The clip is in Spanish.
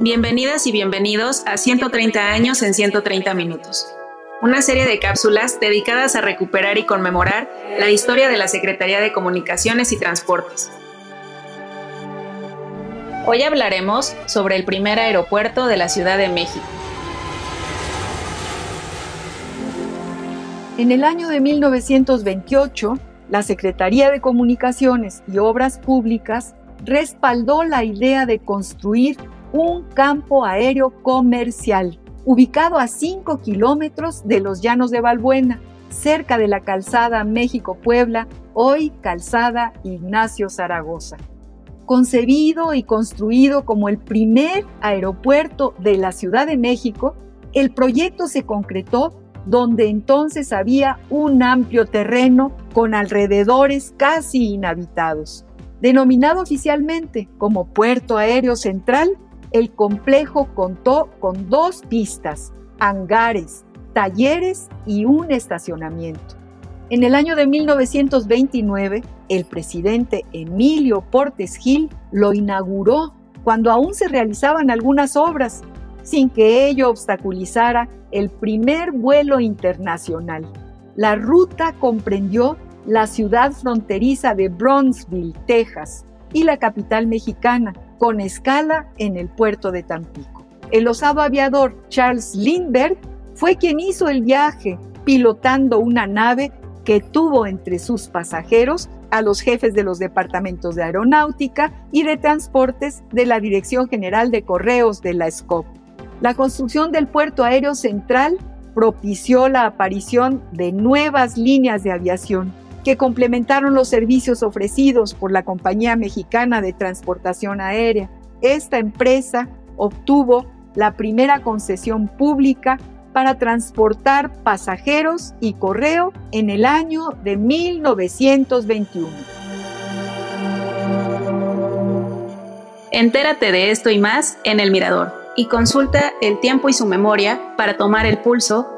Bienvenidas y bienvenidos a 130 años en 130 minutos, una serie de cápsulas dedicadas a recuperar y conmemorar la historia de la Secretaría de Comunicaciones y Transportes. Hoy hablaremos sobre el primer aeropuerto de la Ciudad de México. En el año de 1928, la Secretaría de Comunicaciones y Obras Públicas respaldó la idea de construir un campo aéreo comercial ubicado a 5 kilómetros de los llanos de Balbuena, cerca de la calzada México-Puebla, hoy calzada Ignacio Zaragoza. Concebido y construido como el primer aeropuerto de la Ciudad de México, el proyecto se concretó donde entonces había un amplio terreno con alrededores casi inhabitados. Denominado oficialmente como Puerto Aéreo Central, el complejo contó con dos pistas, hangares, talleres y un estacionamiento. En el año de 1929, el presidente Emilio Portes Gil lo inauguró cuando aún se realizaban algunas obras, sin que ello obstaculizara el primer vuelo internacional. La ruta comprendió la ciudad fronteriza de Bronzeville, Texas, y la capital mexicana, con escala en el puerto de Tampico. El osado aviador Charles Lindbergh fue quien hizo el viaje pilotando una nave que tuvo entre sus pasajeros a los jefes de los departamentos de aeronáutica y de transportes de la Dirección General de Correos de la SCOP. La construcción del puerto aéreo central propició la aparición de nuevas líneas de aviación que complementaron los servicios ofrecidos por la Compañía Mexicana de Transportación Aérea. Esta empresa obtuvo la primera concesión pública para transportar pasajeros y correo en el año de 1921. Entérate de esto y más en El Mirador y consulta el tiempo y su memoria para tomar el pulso